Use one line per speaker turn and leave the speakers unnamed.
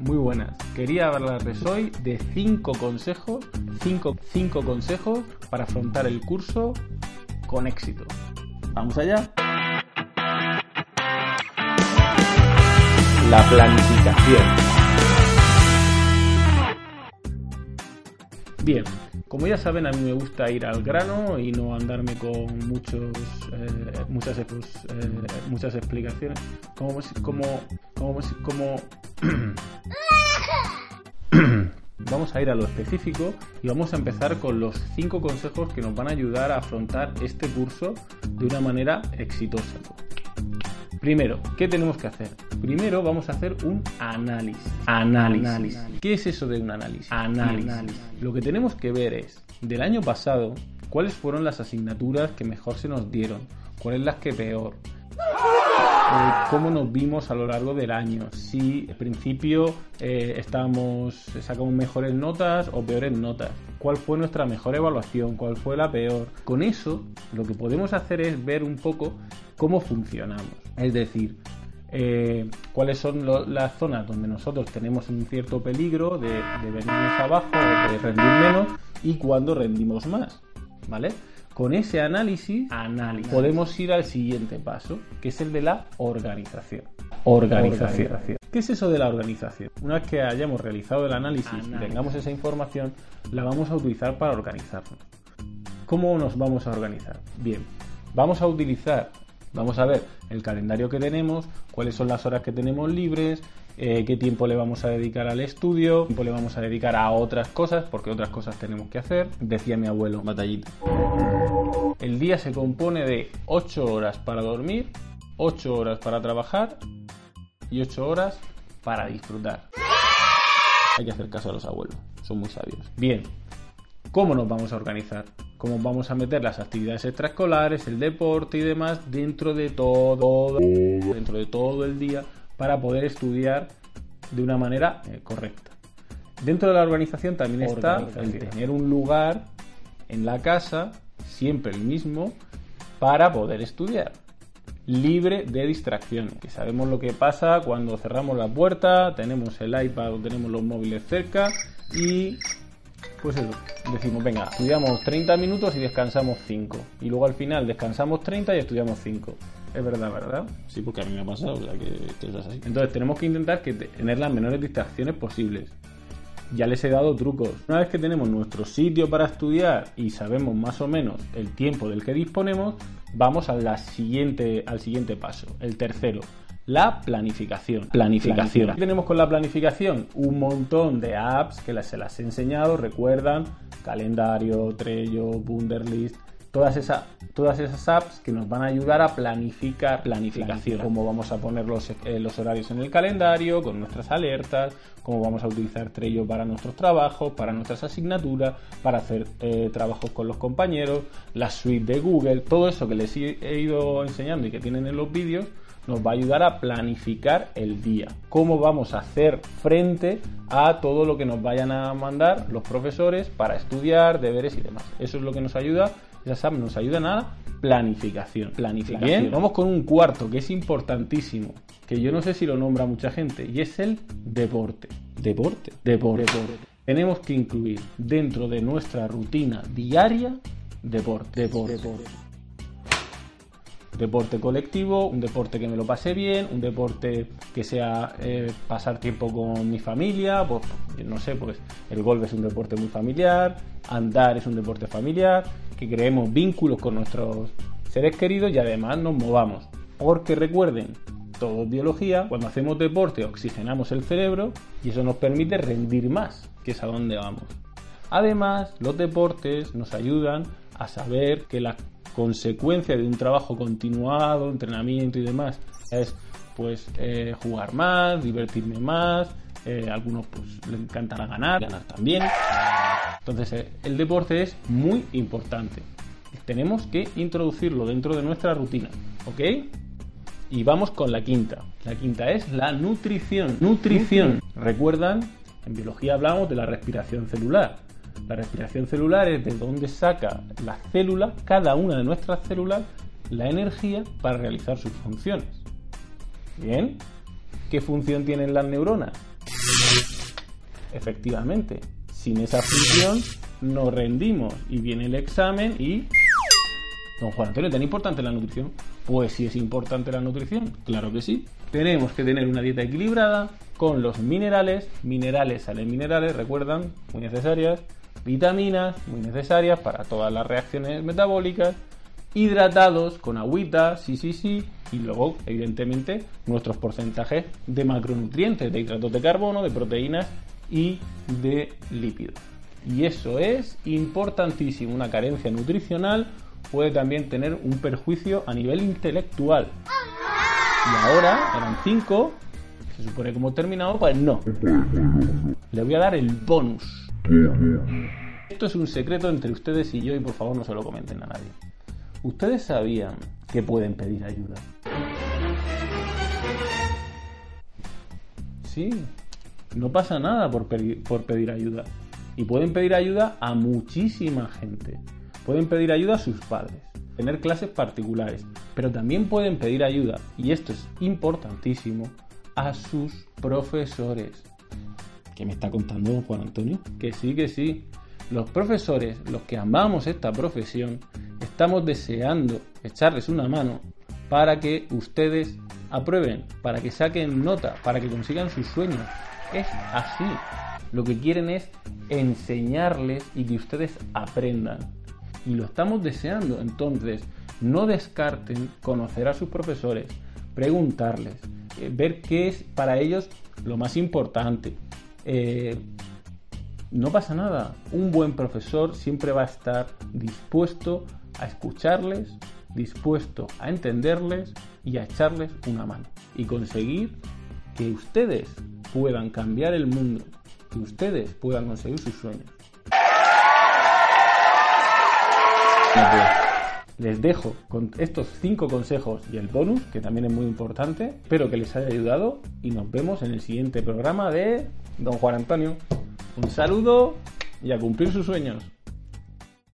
Muy buenas. Quería hablarles hoy de 5 consejos, 5 cinco consejos para afrontar el curso con éxito. Vamos allá. La planificación. Bien, como ya saben, a mí me gusta ir al grano y no andarme con muchos, eh, muchas, eh, muchas explicaciones. Vamos a ir a lo específico y vamos a empezar con los cinco consejos que nos van a ayudar a afrontar este curso de una manera exitosa. Primero, ¿qué tenemos que hacer? Primero vamos a hacer un análisis. Análisis. ¿Qué es eso de un análisis? Análisis. Lo que tenemos que ver es, del año pasado, cuáles fueron las asignaturas que mejor se nos dieron, cuáles las que peor. Eh, cómo nos vimos a lo largo del año, si al principio eh, estábamos, sacamos mejores notas o peores notas, cuál fue nuestra mejor evaluación, cuál fue la peor. Con eso lo que podemos hacer es ver un poco cómo funcionamos, es decir, eh, cuáles son las zonas donde nosotros tenemos un cierto peligro de, de venirnos abajo o de rendir menos y cuándo rendimos más, ¿vale? Con ese análisis, podemos ir al siguiente paso, que es el de la organización. Organización. ¿Qué es eso de la organización? Una vez que hayamos realizado el análisis y tengamos esa información, la vamos a utilizar para organizarnos. ¿Cómo nos vamos a organizar? Bien, vamos a utilizar, vamos a ver el calendario que tenemos, cuáles son las horas que tenemos libres, eh, qué tiempo le vamos a dedicar al estudio, qué tiempo le vamos a dedicar a otras cosas, porque otras cosas tenemos que hacer. Decía mi abuelo, batallita. El día se compone de 8 horas para dormir, 8 horas para trabajar y 8 horas para disfrutar. Hay que hacer caso a los abuelos, son muy sabios. Bien, ¿cómo nos vamos a organizar? ¿Cómo vamos a meter las actividades extraescolares, el deporte y demás dentro de todo, dentro de todo el día para poder estudiar de una manera eh, correcta. Dentro de la organización también está el tener un lugar en la casa, siempre el mismo, para poder estudiar. Libre de distracciones. Que sabemos lo que pasa cuando cerramos la puerta, tenemos el iPad o tenemos los móviles cerca y pues eso, decimos, venga, estudiamos 30 minutos y descansamos 5. Y luego al final descansamos 30 y estudiamos 5. Es verdad, ¿verdad?
Sí, porque a mí me ha pasado, o sea que, es así.
Entonces tenemos que intentar que tener las menores distracciones posibles. Ya les he dado trucos. Una vez que tenemos nuestro sitio para estudiar y sabemos más o menos el tiempo del que disponemos, vamos a la siguiente, al siguiente paso, el tercero. La planificación. Planificación. ¿Qué tenemos con la planificación? Un montón de apps que se las he enseñado, recuerdan, calendario, Trello, Wunderlist, todas esas, todas esas apps que nos van a ayudar a planificar planificación, cómo vamos a poner los, eh, los, horarios en el calendario, con nuestras alertas, cómo vamos a utilizar Trello para nuestros trabajos, para nuestras asignaturas, para hacer eh, trabajos con los compañeros, la suite de Google, todo eso que les he ido enseñando y que tienen en los vídeos nos va a ayudar a planificar el día. Cómo vamos a hacer frente a todo lo que nos vayan a mandar los profesores para estudiar, deberes y demás. Eso es lo que nos ayuda esas apps nos ayudan a planificación. Planificación. Bien, vamos con un cuarto que es importantísimo, que yo no sé si lo nombra mucha gente, y es el deporte.
Deporte.
Deporte. Tenemos que incluir dentro de nuestra rutina diaria deporte. Deporte. deporte deporte colectivo, un deporte que me lo pase bien, un deporte que sea eh, pasar tiempo con mi familia, pues no sé, pues el golf es un deporte muy familiar, andar es un deporte familiar, que creemos vínculos con nuestros seres queridos y además nos movamos. Porque recuerden, todo es biología, cuando hacemos deporte oxigenamos el cerebro y eso nos permite rendir más, que es a dónde vamos. Además, los deportes nos ayudan a saber que la consecuencia de un trabajo continuado, entrenamiento y demás, es pues eh, jugar más, divertirme más, eh, algunos pues le encantará ganar, ganar también. Entonces eh, el deporte es muy importante. Tenemos que introducirlo dentro de nuestra rutina, ¿ok? Y vamos con la quinta. La quinta es la nutrición. Nutrición. ¿Recuerdan? En biología hablamos de la respiración celular. La respiración celular es de donde saca la célula, cada una de nuestras células, la energía para realizar sus funciones. Bien, ¿qué función tienen las neuronas? Efectivamente, sin esa función nos rendimos y viene el examen y... Don Juan Antonio, ¿tan importante la nutrición? Pues sí es importante la nutrición, claro que sí. Tenemos que tener una dieta equilibrada con los minerales, minerales salen minerales, recuerdan, muy necesarias, vitaminas, muy necesarias para todas las reacciones metabólicas, hidratados con agüita, sí, sí, sí, y luego, evidentemente, nuestros porcentajes de macronutrientes, de hidratos de carbono, de proteínas y de lípidos. Y eso es importantísimo. Una carencia nutricional puede también tener un perjuicio a nivel intelectual. Y ahora eran cinco. Se supone que hemos terminado, pues no. Le voy a dar el bonus. Esto es un secreto entre ustedes y yo y por favor no se lo comenten a nadie. ¿Ustedes sabían que pueden pedir ayuda? Sí, no pasa nada por pedir, ayuda. Y pueden pedir ayuda a muchísima gente. Pueden pedir ayuda a sus padres, tener clases particulares, pero también pueden pedir ayuda, y esto es importantísimo, a sus profesores. ¿Qué me está contando don Juan Antonio? Que sí, que sí. Los profesores, los que amamos esta profesión, estamos deseando echarles una mano para que ustedes aprueben, para que saquen nota, para que consigan sus sueños. Es así. Lo que quieren es enseñarles y que ustedes aprendan. Y lo estamos deseando. Entonces, no descarten conocer a sus profesores, preguntarles, eh, ver qué es para ellos lo más importante. Eh, no pasa nada. Un buen profesor siempre va a estar dispuesto a escucharles, dispuesto a entenderles y a echarles una mano. Y conseguir que ustedes puedan cambiar el mundo, que ustedes puedan conseguir sus sueños. Les dejo con estos cinco consejos y el bonus, que también es muy importante. Espero que les haya ayudado y nos vemos en el siguiente programa de Don Juan Antonio. Un saludo y a cumplir sus sueños.